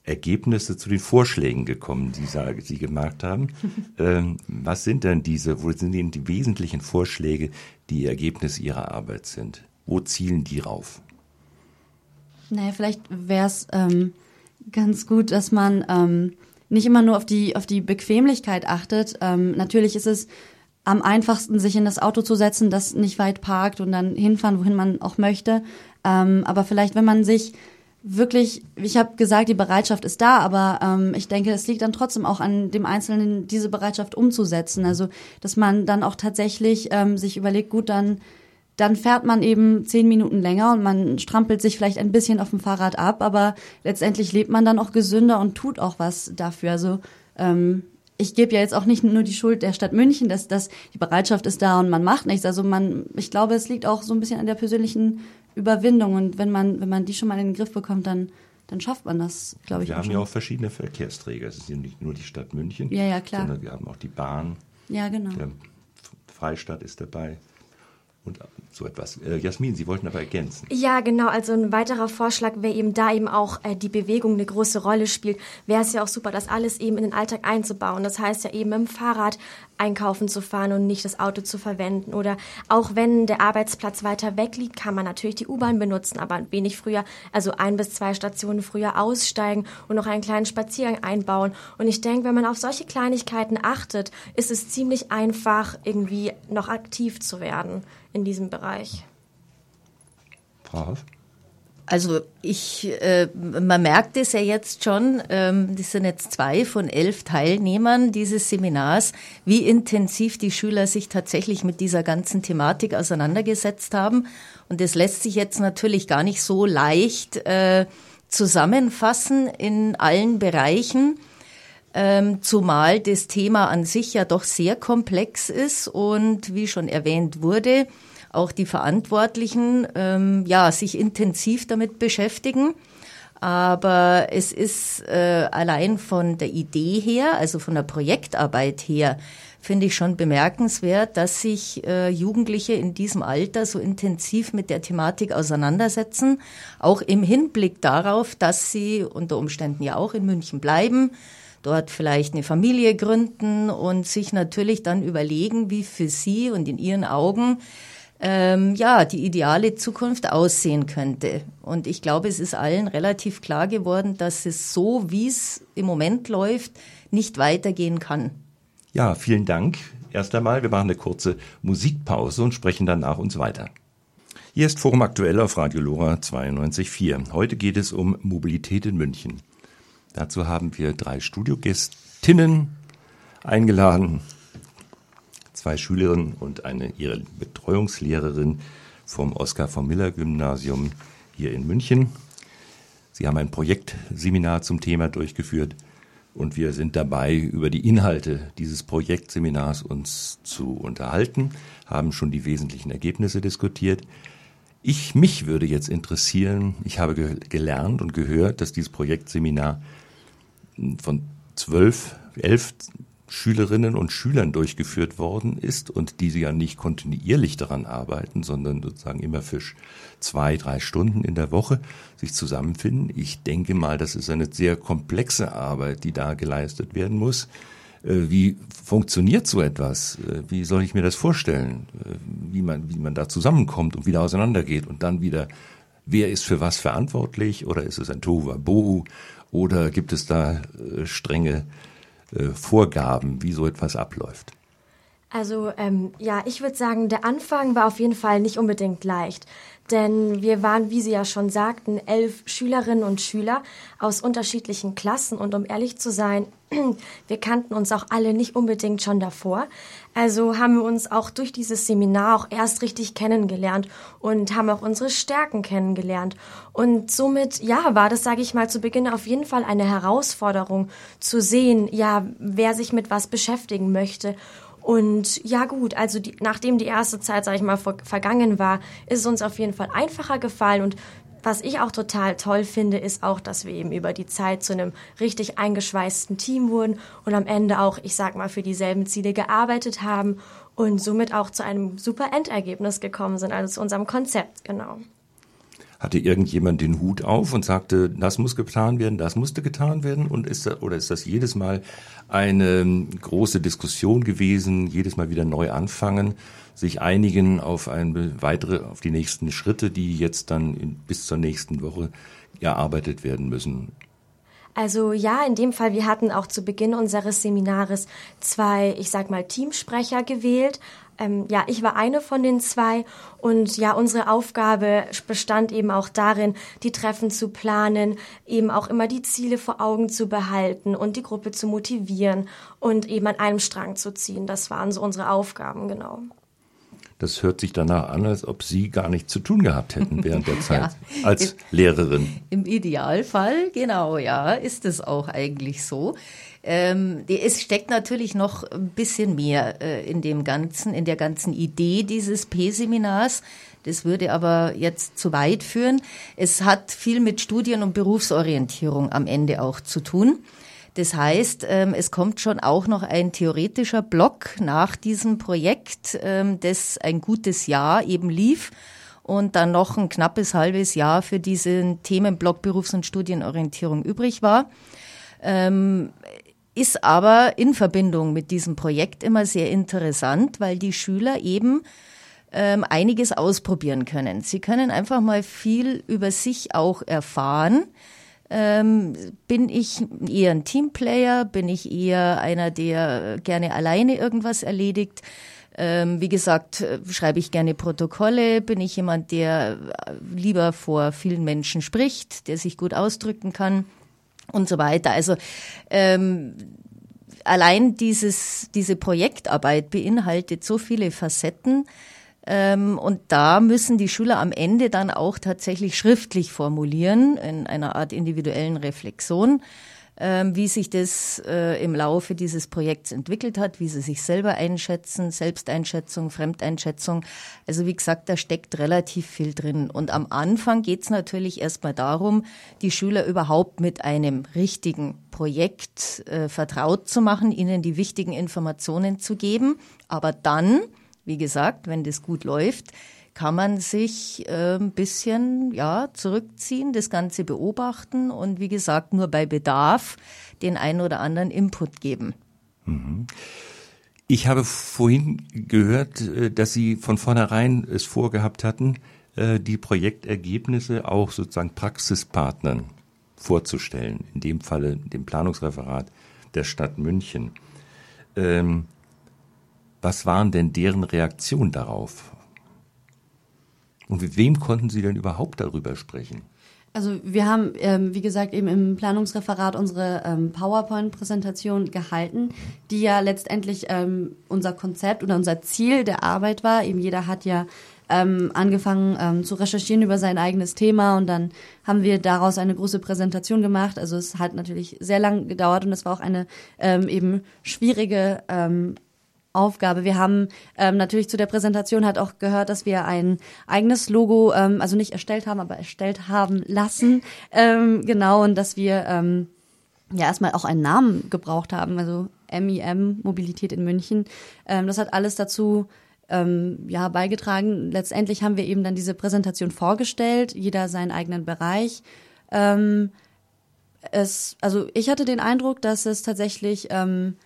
Ergebnisse zu den Vorschlägen gekommen, die Sie gemacht haben. ähm, was sind denn diese, wo sind denn die wesentlichen Vorschläge, die Ergebnis Ihrer Arbeit sind? Wo zielen die rauf? Naja, vielleicht wäre es ähm, ganz gut, dass man ähm, nicht immer nur auf die, auf die Bequemlichkeit achtet. Ähm, natürlich ist es am einfachsten, sich in das Auto zu setzen, das nicht weit parkt und dann hinfahren, wohin man auch möchte. Ähm, aber vielleicht, wenn man sich wirklich, ich habe gesagt, die Bereitschaft ist da, aber ähm, ich denke, es liegt dann trotzdem auch an dem Einzelnen, diese Bereitschaft umzusetzen. Also, dass man dann auch tatsächlich ähm, sich überlegt, gut, dann dann fährt man eben zehn Minuten länger und man strampelt sich vielleicht ein bisschen auf dem Fahrrad ab, aber letztendlich lebt man dann auch gesünder und tut auch was dafür. Also ähm, ich gebe ja jetzt auch nicht nur die Schuld der Stadt München, dass, dass die Bereitschaft ist da und man macht nichts. Also man, ich glaube, es liegt auch so ein bisschen an der persönlichen Überwindung und wenn man, wenn man die schon mal in den Griff bekommt, dann dann schafft man das, glaube ich. Wir haben ja auch verschiedene Verkehrsträger. Es ist ja nicht nur die Stadt München, ja, ja, klar. sondern wir haben auch die Bahn. Ja, genau. Der Freistaat ist dabei und so etwas. Äh, Jasmin, Sie wollten aber ergänzen. Ja, genau. Also ein weiterer Vorschlag wäre eben da eben auch äh, die Bewegung eine große Rolle spielt. Wäre es ja auch super, das alles eben in den Alltag einzubauen. Das heißt ja eben im Fahrrad einkaufen zu fahren und nicht das Auto zu verwenden. Oder auch wenn der Arbeitsplatz weiter weg liegt, kann man natürlich die U-Bahn benutzen, aber ein wenig früher, also ein bis zwei Stationen früher aussteigen und noch einen kleinen Spaziergang einbauen. Und ich denke, wenn man auf solche Kleinigkeiten achtet, ist es ziemlich einfach, irgendwie noch aktiv zu werden in diesem Bereich. Frau Hoff? Also ich, äh, man merkt es ja jetzt schon, ähm, das sind jetzt zwei von elf Teilnehmern dieses Seminars, wie intensiv die Schüler sich tatsächlich mit dieser ganzen Thematik auseinandergesetzt haben. Und das lässt sich jetzt natürlich gar nicht so leicht äh, zusammenfassen in allen Bereichen, ähm, zumal das Thema an sich ja doch sehr komplex ist und wie schon erwähnt wurde, auch die Verantwortlichen ähm, ja sich intensiv damit beschäftigen. Aber es ist äh, allein von der Idee her, also von der Projektarbeit her, finde ich schon bemerkenswert, dass sich äh, Jugendliche in diesem Alter so intensiv mit der Thematik auseinandersetzen, auch im Hinblick darauf, dass sie unter Umständen ja auch in München bleiben, dort vielleicht eine Familie gründen und sich natürlich dann überlegen, wie für sie und in ihren Augen ähm, ja, die ideale Zukunft aussehen könnte. Und ich glaube, es ist allen relativ klar geworden, dass es so, wie es im Moment läuft, nicht weitergehen kann. Ja, vielen Dank. Erst einmal, wir machen eine kurze Musikpause und sprechen danach uns weiter. Hier ist Forum Aktuell auf Radio Lora 92.4. Heute geht es um Mobilität in München. Dazu haben wir drei Studiogästinnen eingeladen zwei Schülerinnen und eine ihre Betreuungslehrerin vom Oskar von Miller Gymnasium hier in München. Sie haben ein Projektseminar zum Thema durchgeführt und wir sind dabei, über die Inhalte dieses Projektseminars uns zu unterhalten, haben schon die wesentlichen Ergebnisse diskutiert. Ich, mich würde jetzt interessieren, ich habe ge gelernt und gehört, dass dieses Projektseminar von zwölf, elf Schülerinnen und Schülern durchgeführt worden ist und die ja nicht kontinuierlich daran arbeiten, sondern sozusagen immer für zwei, drei Stunden in der Woche sich zusammenfinden. Ich denke mal, das ist eine sehr komplexe Arbeit, die da geleistet werden muss. Äh, wie funktioniert so etwas? Äh, wie soll ich mir das vorstellen? Äh, wie man, wie man da zusammenkommt und wieder auseinandergeht und dann wieder, wer ist für was verantwortlich? Oder ist es ein Tova Bohu? Oder gibt es da strenge äh, Vorgaben, wie so etwas abläuft? Also ähm, ja, ich würde sagen, der Anfang war auf jeden Fall nicht unbedingt leicht. Denn wir waren, wie Sie ja schon sagten, elf Schülerinnen und Schüler aus unterschiedlichen Klassen. Und um ehrlich zu sein, wir kannten uns auch alle nicht unbedingt schon davor. Also haben wir uns auch durch dieses Seminar auch erst richtig kennengelernt und haben auch unsere Stärken kennengelernt. Und somit, ja, war das, sage ich mal, zu Beginn auf jeden Fall eine Herausforderung zu sehen, ja, wer sich mit was beschäftigen möchte und ja gut, also die, nachdem die erste Zeit, sage ich mal, vor, vergangen war, ist es uns auf jeden Fall einfacher gefallen und was ich auch total toll finde, ist auch, dass wir eben über die Zeit zu einem richtig eingeschweißten Team wurden und am Ende auch, ich sag mal, für dieselben Ziele gearbeitet haben und somit auch zu einem super Endergebnis gekommen sind, also zu unserem Konzept, genau. Hatte irgendjemand den Hut auf und sagte, das muss getan werden, das musste getan werden? Und ist das, oder ist das jedes Mal eine große Diskussion gewesen, jedes Mal wieder neu anfangen, sich einigen auf eine weitere, auf die nächsten Schritte, die jetzt dann in, bis zur nächsten Woche erarbeitet werden müssen? Also ja, in dem Fall, wir hatten auch zu Beginn unseres Seminares zwei, ich sag mal, Teamsprecher gewählt. Ähm, ja, ich war eine von den zwei und ja, unsere Aufgabe bestand eben auch darin, die Treffen zu planen, eben auch immer die Ziele vor Augen zu behalten und die Gruppe zu motivieren und eben an einem Strang zu ziehen. Das waren so unsere Aufgaben, genau. Das hört sich danach an, als ob Sie gar nichts zu tun gehabt hätten während der Zeit ja, als im, Lehrerin. Im Idealfall, genau, ja, ist es auch eigentlich so. Ähm, es steckt natürlich noch ein bisschen mehr äh, in dem ganzen, in der ganzen Idee dieses P-Seminars. Das würde aber jetzt zu weit führen. Es hat viel mit Studien- und Berufsorientierung am Ende auch zu tun. Das heißt, ähm, es kommt schon auch noch ein theoretischer Block nach diesem Projekt, ähm, das ein gutes Jahr eben lief und dann noch ein knappes halbes Jahr für diesen Themenblock Berufs- und Studienorientierung übrig war. Ähm, ist aber in Verbindung mit diesem Projekt immer sehr interessant, weil die Schüler eben einiges ausprobieren können. Sie können einfach mal viel über sich auch erfahren Ähm, bin ich eher ein Teamplayer? Bin ich eher einer, der gerne alleine irgendwas erledigt? Ähm, wie gesagt, schreibe ich gerne Protokolle, bin ich jemand, der lieber vor vielen Menschen spricht, der sich gut ausdrücken kann und so weiter. Also ähm, allein dieses, diese Projektarbeit beinhaltet so viele Facetten. Ähm, und da müssen die Schüler am Ende dann auch tatsächlich schriftlich formulieren in einer Art individuellen Reflexion ähm, wie sich das äh, im Laufe dieses Projekts entwickelt hat, wie sie sich selber einschätzen, Selbsteinschätzung, Fremdeinschätzung. Also wie gesagt, da steckt relativ viel drin. Und am Anfang geht es natürlich erstmal darum, die Schüler überhaupt mit einem richtigen Projekt äh, vertraut zu machen, ihnen die wichtigen Informationen zu geben. Aber dann, wie gesagt, wenn das gut läuft, kann man sich äh, ein bisschen ja, zurückziehen, das Ganze beobachten und wie gesagt nur bei Bedarf den einen oder anderen Input geben. Mhm. Ich habe vorhin gehört, äh, dass Sie von vornherein es vorgehabt hatten, äh, die Projektergebnisse auch sozusagen Praxispartnern vorzustellen, in dem Falle dem Planungsreferat der Stadt München. Ähm, was waren denn deren Reaktionen darauf? Und mit wem konnten Sie denn überhaupt darüber sprechen? Also wir haben, ähm, wie gesagt, eben im Planungsreferat unsere ähm, PowerPoint-Präsentation gehalten, die ja letztendlich ähm, unser Konzept oder unser Ziel der Arbeit war. Eben jeder hat ja ähm, angefangen ähm, zu recherchieren über sein eigenes Thema und dann haben wir daraus eine große Präsentation gemacht. Also es hat natürlich sehr lang gedauert und es war auch eine ähm, eben schwierige ähm, Aufgabe. Wir haben ähm, natürlich zu der Präsentation hat auch gehört, dass wir ein eigenes Logo, ähm, also nicht erstellt haben, aber erstellt haben lassen. Ähm, genau, und dass wir ähm, ja erstmal auch einen Namen gebraucht haben, also MIM, Mobilität in München. Ähm, das hat alles dazu ähm, ja beigetragen. Letztendlich haben wir eben dann diese Präsentation vorgestellt, jeder seinen eigenen Bereich. Ähm, es, also ich hatte den Eindruck, dass es tatsächlich ähm,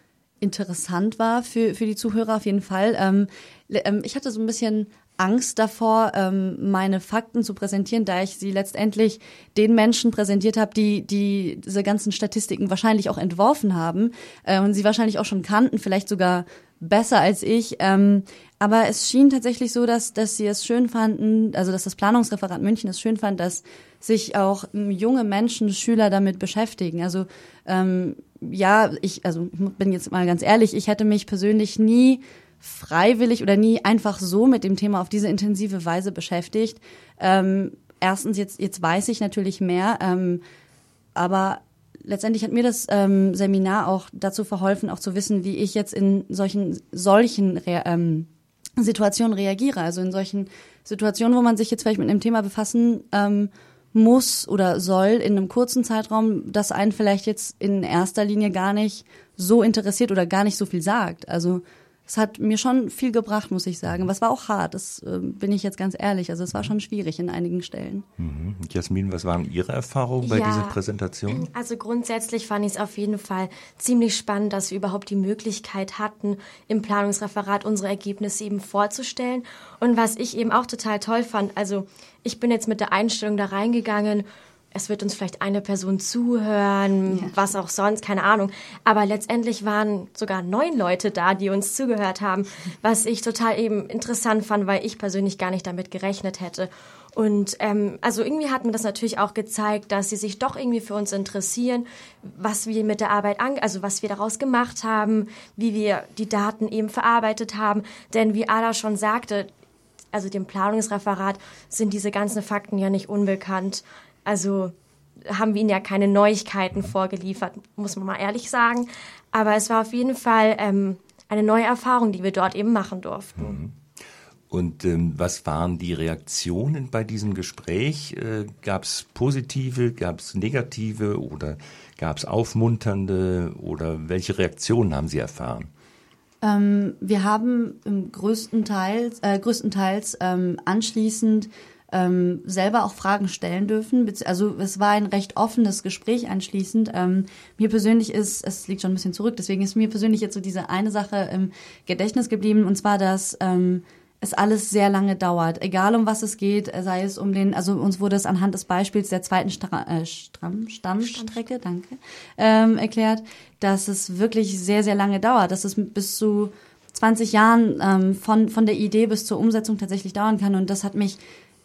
interessant war für, für die Zuhörer auf jeden Fall. Ähm, ähm, ich hatte so ein bisschen Angst davor, ähm, meine Fakten zu präsentieren, da ich sie letztendlich den Menschen präsentiert habe, die, die diese ganzen Statistiken wahrscheinlich auch entworfen haben äh, und sie wahrscheinlich auch schon kannten, vielleicht sogar besser als ich. Ähm, aber es schien tatsächlich so, dass, dass sie es schön fanden, also dass das Planungsreferat München es schön fand, dass sich auch ähm, junge Menschen, Schüler damit beschäftigen. Also ähm, ja, ich, also ich bin jetzt mal ganz ehrlich, ich hätte mich persönlich nie freiwillig oder nie einfach so mit dem Thema auf diese intensive Weise beschäftigt. Ähm, erstens, jetzt, jetzt weiß ich natürlich mehr, ähm, aber letztendlich hat mir das ähm, Seminar auch dazu verholfen, auch zu wissen, wie ich jetzt in solchen, solchen Re ähm, Situationen reagiere. Also in solchen Situationen, wo man sich jetzt vielleicht mit einem Thema befassen ähm, muss oder soll in einem kurzen Zeitraum, das einen vielleicht jetzt in erster Linie gar nicht so interessiert oder gar nicht so viel sagt. Also es hat mir schon viel gebracht, muss ich sagen. Was war auch hart, das äh, bin ich jetzt ganz ehrlich. Also es war schon schwierig in einigen Stellen. Mhm. Jasmin, was waren Ihre Erfahrungen bei ja, dieser Präsentation? Also grundsätzlich fand ich es auf jeden Fall ziemlich spannend, dass wir überhaupt die Möglichkeit hatten, im Planungsreferat unsere Ergebnisse eben vorzustellen. Und was ich eben auch total toll fand, also ich bin jetzt mit der Einstellung da reingegangen, es wird uns vielleicht eine Person zuhören, ja. was auch sonst, keine Ahnung. Aber letztendlich waren sogar neun Leute da, die uns zugehört haben, was ich total eben interessant fand, weil ich persönlich gar nicht damit gerechnet hätte. Und ähm, also irgendwie hat mir das natürlich auch gezeigt, dass sie sich doch irgendwie für uns interessieren, was wir mit der Arbeit an, also was wir daraus gemacht haben, wie wir die Daten eben verarbeitet haben. Denn wie Ada schon sagte, also dem Planungsreferat sind diese ganzen Fakten ja nicht unbekannt. Also haben wir ihnen ja keine Neuigkeiten vorgeliefert, muss man mal ehrlich sagen. Aber es war auf jeden Fall ähm, eine neue Erfahrung, die wir dort eben machen durften. Mhm. Und ähm, was waren die Reaktionen bei diesem Gespräch? Äh, gab es positive, gab es negative oder gab es aufmunternde oder welche Reaktionen haben Sie erfahren? Ähm, wir haben im größten Teils, äh, größtenteils ähm, anschließend ähm, selber auch Fragen stellen dürfen. Also es war ein recht offenes Gespräch anschließend. Ähm, mir persönlich ist, es liegt schon ein bisschen zurück, deswegen ist mir persönlich jetzt so diese eine Sache im Gedächtnis geblieben, und zwar, dass ähm, es alles sehr lange dauert, egal um was es geht, sei es um den, also uns wurde es anhand des Beispiels der zweiten Stra äh, Stramm, Stammstrecke, danke, ähm, erklärt, dass es wirklich sehr, sehr lange dauert, dass es bis zu 20 Jahren ähm, von, von der Idee bis zur Umsetzung tatsächlich dauern kann. Und das hat mich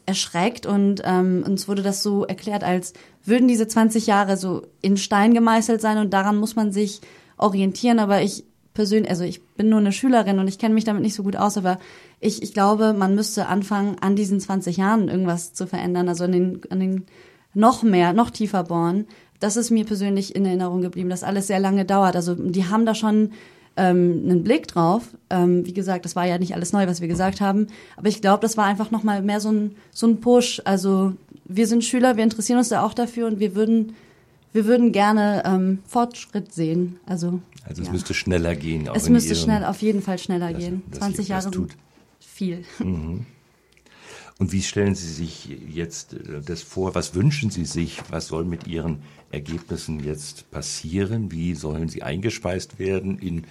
erschreckt und ähm, uns wurde das so erklärt, als würden diese 20 Jahre so in Stein gemeißelt sein und daran muss man sich orientieren. Aber ich persönlich, also ich bin nur eine Schülerin und ich kenne mich damit nicht so gut aus, aber ich, ich glaube, man müsste anfangen, an diesen 20 Jahren irgendwas zu verändern, also an den, an den noch mehr, noch tiefer bohren. Das ist mir persönlich in Erinnerung geblieben, dass alles sehr lange dauert. Also die haben da schon ähm, einen Blick drauf. Ähm, wie gesagt, das war ja nicht alles neu, was wir gesagt haben, aber ich glaube, das war einfach noch mal mehr so ein so ein Push. Also wir sind Schüler, wir interessieren uns da auch dafür und wir würden wir würden gerne ähm, Fortschritt sehen. Also also es ja. müsste schneller gehen. es müsste schnell, auf jeden Fall schneller dass, gehen. Dass 20 Jahre sind viel. Mhm. Und wie stellen Sie sich jetzt äh, das vor? Was wünschen Sie sich? Was soll mit Ihren Ergebnissen jetzt passieren? Wie sollen sie eingespeist werden in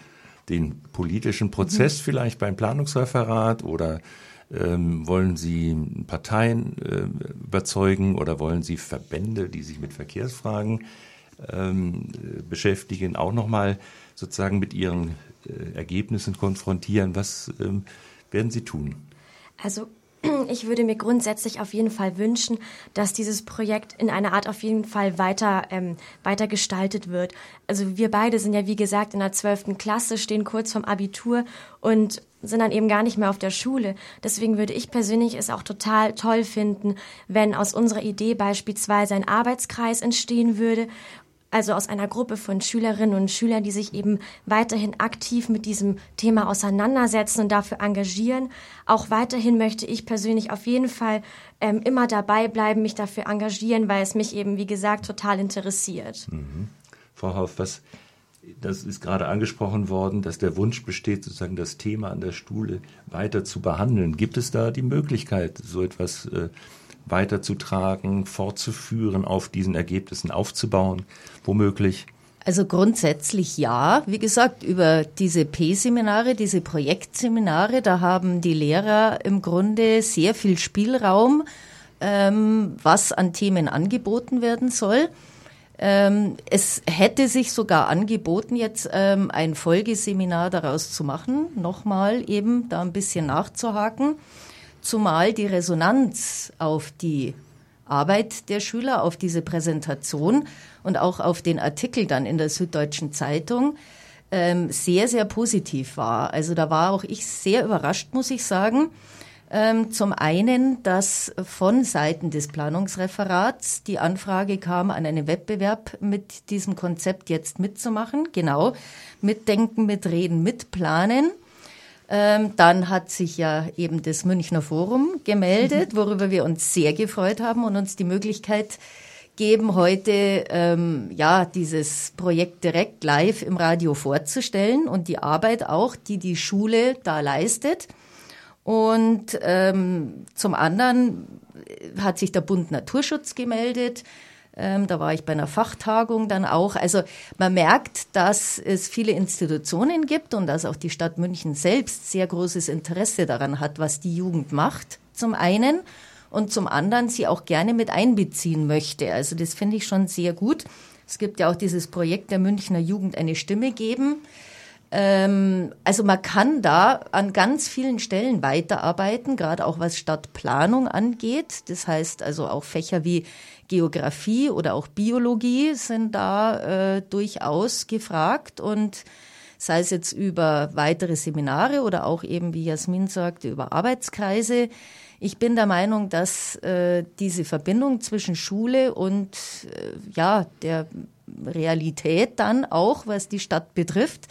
den politischen Prozess mhm. vielleicht beim Planungsreferat oder ähm, wollen Sie Parteien äh, überzeugen oder wollen Sie Verbände, die sich mit Verkehrsfragen ähm, beschäftigen, auch nochmal sozusagen mit ihren äh, Ergebnissen konfrontieren? Was ähm, werden Sie tun? Also ich würde mir grundsätzlich auf jeden Fall wünschen, dass dieses Projekt in einer Art auf jeden Fall weiter, ähm, weiter gestaltet wird. Also wir beide sind ja, wie gesagt, in der zwölften Klasse, stehen kurz vorm Abitur und sind dann eben gar nicht mehr auf der Schule. Deswegen würde ich persönlich es auch total toll finden, wenn aus unserer Idee beispielsweise ein Arbeitskreis entstehen würde also aus einer Gruppe von Schülerinnen und Schülern, die sich eben weiterhin aktiv mit diesem Thema auseinandersetzen und dafür engagieren. Auch weiterhin möchte ich persönlich auf jeden Fall ähm, immer dabei bleiben, mich dafür engagieren, weil es mich eben, wie gesagt, total interessiert. Mhm. Frau Hauf, was, das ist gerade angesprochen worden, dass der Wunsch besteht, sozusagen das Thema an der Schule weiter zu behandeln. Gibt es da die Möglichkeit, so etwas äh, weiterzutragen, fortzuführen, auf diesen Ergebnissen aufzubauen, womöglich? Also grundsätzlich ja. Wie gesagt, über diese P-Seminare, diese Projektseminare, da haben die Lehrer im Grunde sehr viel Spielraum, ähm, was an Themen angeboten werden soll. Ähm, es hätte sich sogar angeboten, jetzt ähm, ein Folgeseminar daraus zu machen, nochmal eben da ein bisschen nachzuhaken zumal die Resonanz auf die Arbeit der Schüler, auf diese Präsentation und auch auf den Artikel dann in der Süddeutschen Zeitung ähm, sehr, sehr positiv war. Also da war auch ich sehr überrascht, muss ich sagen. Ähm, zum einen, dass von Seiten des Planungsreferats die Anfrage kam, an einem Wettbewerb mit diesem Konzept jetzt mitzumachen. Genau, mitdenken, mitreden, mitplanen. Ähm, dann hat sich ja eben das Münchner Forum gemeldet, mhm. worüber wir uns sehr gefreut haben und uns die Möglichkeit geben, heute ähm, ja dieses Projekt direkt live im Radio vorzustellen und die Arbeit auch, die die Schule da leistet. Und ähm, zum anderen hat sich der Bund Naturschutz gemeldet. Ähm, da war ich bei einer Fachtagung dann auch. Also man merkt, dass es viele Institutionen gibt und dass auch die Stadt München selbst sehr großes Interesse daran hat, was die Jugend macht. Zum einen und zum anderen sie auch gerne mit einbeziehen möchte. Also das finde ich schon sehr gut. Es gibt ja auch dieses Projekt der Münchner Jugend eine Stimme geben. Ähm, also man kann da an ganz vielen Stellen weiterarbeiten, gerade auch was Stadtplanung angeht. Das heißt also auch Fächer wie Geografie oder auch Biologie sind da äh, durchaus gefragt und sei es jetzt über weitere Seminare oder auch eben, wie Jasmin sagte, über Arbeitskreise. Ich bin der Meinung, dass äh, diese Verbindung zwischen Schule und äh, ja der Realität dann auch, was die Stadt betrifft,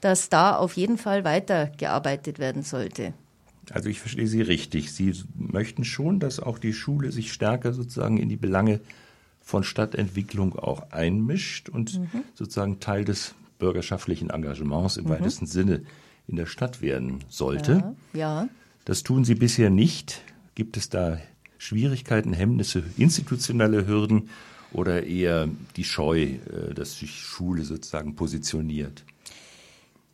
dass da auf jeden Fall weitergearbeitet werden sollte. Also ich verstehe Sie richtig. Sie möchten schon, dass auch die Schule sich stärker sozusagen in die Belange von Stadtentwicklung auch einmischt und mhm. sozusagen Teil des bürgerschaftlichen Engagements im mhm. weitesten Sinne in der Stadt werden sollte. Ja, ja. Das tun Sie bisher nicht. Gibt es da Schwierigkeiten, Hemmnisse, institutionelle Hürden oder eher die Scheu, äh, dass sich Schule sozusagen positioniert?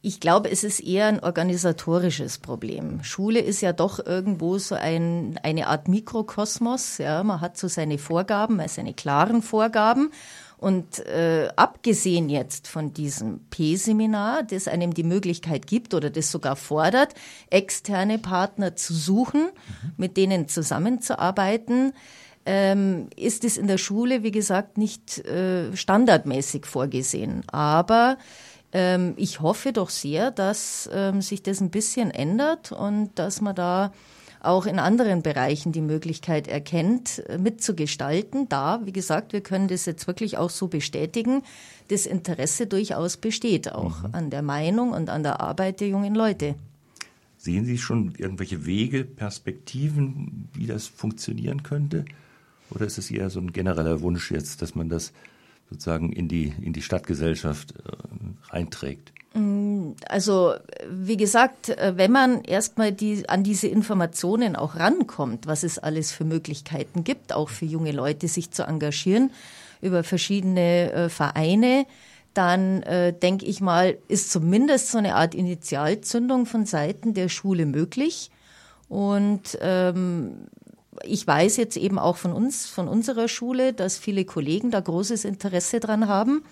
Ich glaube, es ist eher ein organisatorisches Problem. Schule ist ja doch irgendwo so ein, eine Art Mikrokosmos. Ja, man hat so seine Vorgaben, seine klaren Vorgaben. Und äh, abgesehen jetzt von diesem P-Seminar, das einem die Möglichkeit gibt oder das sogar fordert, externe Partner zu suchen, mhm. mit denen zusammenzuarbeiten, ähm, ist es in der Schule, wie gesagt, nicht äh, standardmäßig vorgesehen. Aber ähm, ich hoffe doch sehr, dass ähm, sich das ein bisschen ändert und dass man da auch in anderen Bereichen die Möglichkeit erkennt, äh, mitzugestalten. Da, wie gesagt, wir können das jetzt wirklich auch so bestätigen, das Interesse durchaus besteht auch mhm. an der Meinung und an der Arbeit der jungen Leute. Sehen Sie schon irgendwelche Wege, Perspektiven, wie das funktionieren könnte? Oder ist es eher so ein genereller Wunsch jetzt, dass man das sozusagen in die, in die Stadtgesellschaft äh, reinträgt? Mm, also, wie gesagt, äh, wenn man erstmal die, an diese Informationen auch rankommt, was es alles für Möglichkeiten gibt, auch für junge Leute sich zu engagieren über verschiedene äh, Vereine, dann äh, denke ich mal, ist zumindest so eine Art Initialzündung von Seiten der Schule möglich. Und ähm, ich weiß jetzt eben auch von uns, von unserer Schule, dass viele Kollegen da großes Interesse dran haben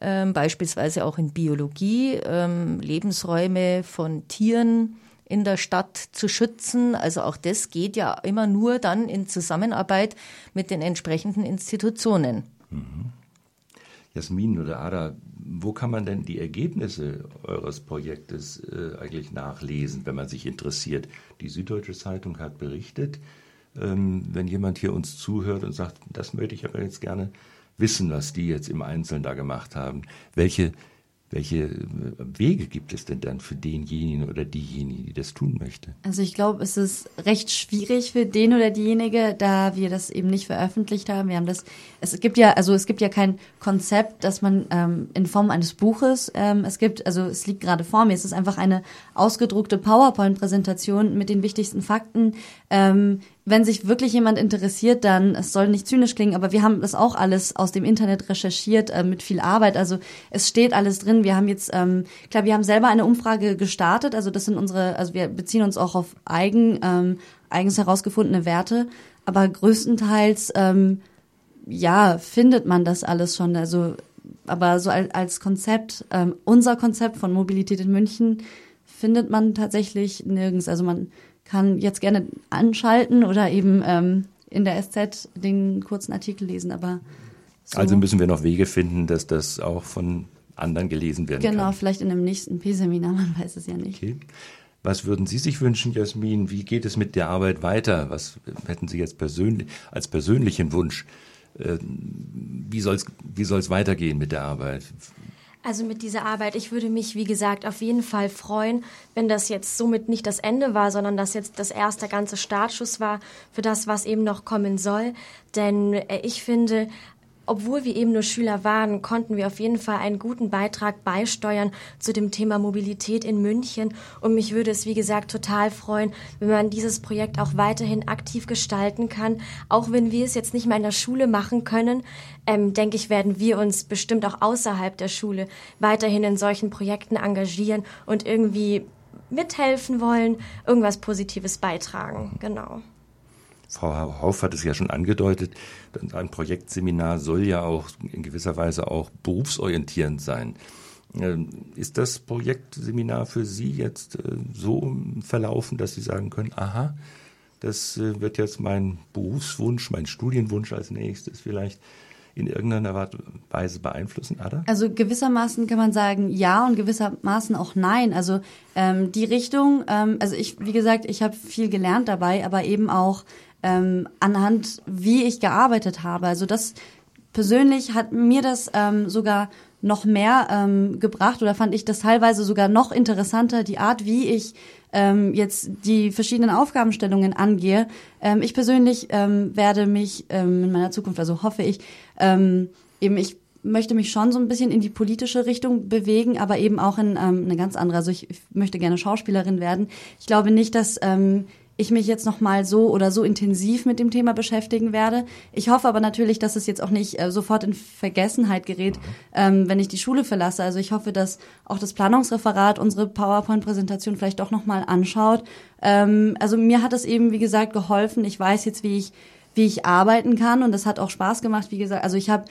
ähm, beispielsweise auch in Biologie, ähm, Lebensräume von Tieren in der Stadt zu schützen. Also auch das geht ja immer nur dann in Zusammenarbeit mit den entsprechenden Institutionen. Mhm. Jasmin oder Ada, wo kann man denn die Ergebnisse eures Projektes äh, eigentlich nachlesen, wenn man sich interessiert? Die Süddeutsche Zeitung hat berichtet, wenn jemand hier uns zuhört und sagt, das möchte ich aber jetzt gerne wissen, was die jetzt im Einzelnen da gemacht haben. Welche, welche äh, Wege gibt es denn dann für denjenigen oder diejenige, die das tun möchte? Also ich glaube, es ist recht schwierig für den oder diejenige, da wir das eben nicht veröffentlicht haben. Wir haben das, es gibt ja, also es gibt ja kein Konzept, das man ähm, in Form eines Buches, ähm, es gibt, also es liegt gerade vor mir, es ist einfach eine ausgedruckte PowerPoint-Präsentation mit den wichtigsten Fakten. Ähm, wenn sich wirklich jemand interessiert, dann, es soll nicht zynisch klingen, aber wir haben das auch alles aus dem Internet recherchiert äh, mit viel Arbeit. Also es steht alles drin. Wir haben jetzt, ähm, klar, wir haben selber eine Umfrage gestartet. Also das sind unsere, also wir beziehen uns auch auf eigen, ähm, eigens herausgefundene Werte. Aber größtenteils, ähm, ja, findet man das alles schon. Also, aber so als, als Konzept, ähm, unser Konzept von Mobilität in München findet man tatsächlich nirgends. Also man kann jetzt gerne anschalten oder eben ähm, in der SZ den kurzen Artikel lesen, aber so. Also müssen wir noch Wege finden, dass das auch von anderen gelesen werden genau, kann. Genau, vielleicht in einem nächsten P-Seminar, man weiß es ja nicht. Okay. Was würden Sie sich wünschen, Jasmin? Wie geht es mit der Arbeit weiter? Was hätten Sie jetzt persönlich als persönlichen Wunsch? Äh, wie soll es wie soll's weitergehen mit der Arbeit? Also mit dieser Arbeit, ich würde mich, wie gesagt, auf jeden Fall freuen, wenn das jetzt somit nicht das Ende war, sondern dass jetzt das erste ganze Startschuss war für das, was eben noch kommen soll. Denn äh, ich finde, obwohl wir eben nur Schüler waren, konnten wir auf jeden Fall einen guten Beitrag beisteuern zu dem Thema Mobilität in München. Und mich würde es, wie gesagt, total freuen, wenn man dieses Projekt auch weiterhin aktiv gestalten kann. Auch wenn wir es jetzt nicht mehr in der Schule machen können, ähm, denke ich, werden wir uns bestimmt auch außerhalb der Schule weiterhin in solchen Projekten engagieren und irgendwie mithelfen wollen, irgendwas Positives beitragen. Genau. Frau Hauf hat es ja schon angedeutet, ein Projektseminar soll ja auch in gewisser Weise auch berufsorientierend sein. Ähm, ist das Projektseminar für Sie jetzt äh, so verlaufen, dass Sie sagen können, aha, das äh, wird jetzt mein Berufswunsch, mein Studienwunsch als nächstes vielleicht in irgendeiner Weise beeinflussen, Ada? Also gewissermaßen kann man sagen ja und gewissermaßen auch nein. Also ähm, die Richtung, ähm, also ich, wie gesagt, ich habe viel gelernt dabei, aber eben auch ähm, anhand, wie ich gearbeitet habe. Also das persönlich hat mir das ähm, sogar noch mehr ähm, gebracht oder fand ich das teilweise sogar noch interessanter, die Art, wie ich ähm, jetzt die verschiedenen Aufgabenstellungen angehe. Ähm, ich persönlich ähm, werde mich ähm, in meiner Zukunft, also hoffe ich, ähm, eben ich möchte mich schon so ein bisschen in die politische Richtung bewegen, aber eben auch in ähm, eine ganz andere. Also ich, ich möchte gerne Schauspielerin werden. Ich glaube nicht, dass ähm, ich mich jetzt noch mal so oder so intensiv mit dem Thema beschäftigen werde. Ich hoffe aber natürlich, dass es jetzt auch nicht äh, sofort in Vergessenheit gerät, ähm, wenn ich die Schule verlasse. Also ich hoffe, dass auch das Planungsreferat unsere PowerPoint-Präsentation vielleicht doch noch mal anschaut. Ähm, also mir hat es eben, wie gesagt, geholfen. Ich weiß jetzt, wie ich wie ich arbeiten kann und das hat auch Spaß gemacht. Wie gesagt, also ich habe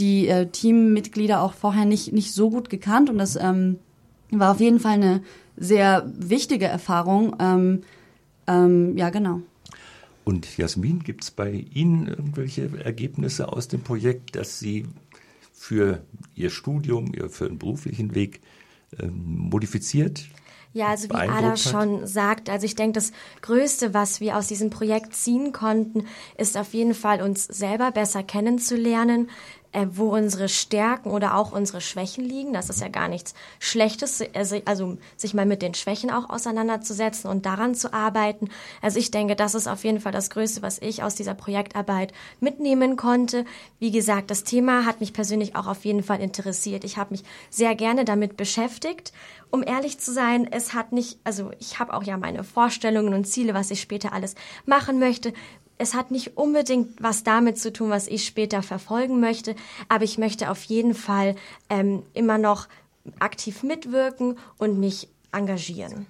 die äh, Teammitglieder auch vorher nicht nicht so gut gekannt und das ähm, war auf jeden Fall eine sehr wichtige Erfahrung. Ähm, ähm, ja, genau. Und Jasmin, gibt es bei Ihnen irgendwelche Ergebnisse aus dem Projekt, dass Sie für Ihr Studium, für Ihren beruflichen Weg ähm, modifiziert? Ja, also wie Ada schon sagt, also ich denke, das Größte, was wir aus diesem Projekt ziehen konnten, ist auf jeden Fall uns selber besser kennenzulernen, äh, wo unsere Stärken oder auch unsere Schwächen liegen. Das ist ja gar nichts Schlechtes, also, also sich mal mit den Schwächen auch auseinanderzusetzen und daran zu arbeiten. Also ich denke, das ist auf jeden Fall das Größte, was ich aus dieser Projektarbeit mitnehmen konnte. Wie gesagt, das Thema hat mich persönlich auch auf jeden Fall interessiert. Ich habe mich sehr gerne damit beschäftigt. Um ehrlich zu sein, es hat nicht, also ich habe auch ja meine Vorstellungen und Ziele, was ich später alles machen möchte es hat nicht unbedingt was damit zu tun, was ich später verfolgen möchte, aber ich möchte auf jeden Fall ähm, immer noch aktiv mitwirken und mich engagieren.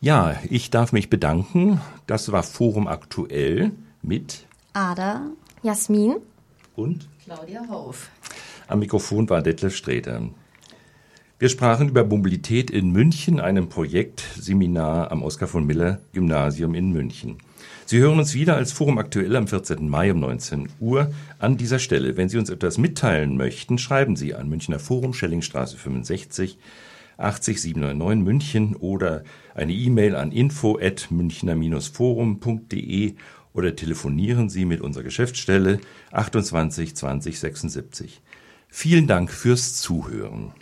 Ja, ich darf mich bedanken. Das war Forum aktuell mit Ada, Jasmin und Claudia Hauf. Am Mikrofon war Detlef Sträter. Wir sprachen über Mobilität in München, einem Projektseminar am Oskar von Miller Gymnasium in München. Sie hören uns wieder als Forum aktuell am 14. Mai um 19 Uhr an dieser Stelle. Wenn Sie uns etwas mitteilen möchten, schreiben Sie an Münchner Forum, Schellingstraße 65 80 799 München oder eine E-Mail an info at münchner-forum.de oder telefonieren Sie mit unserer Geschäftsstelle 28 20 76. Vielen Dank fürs Zuhören.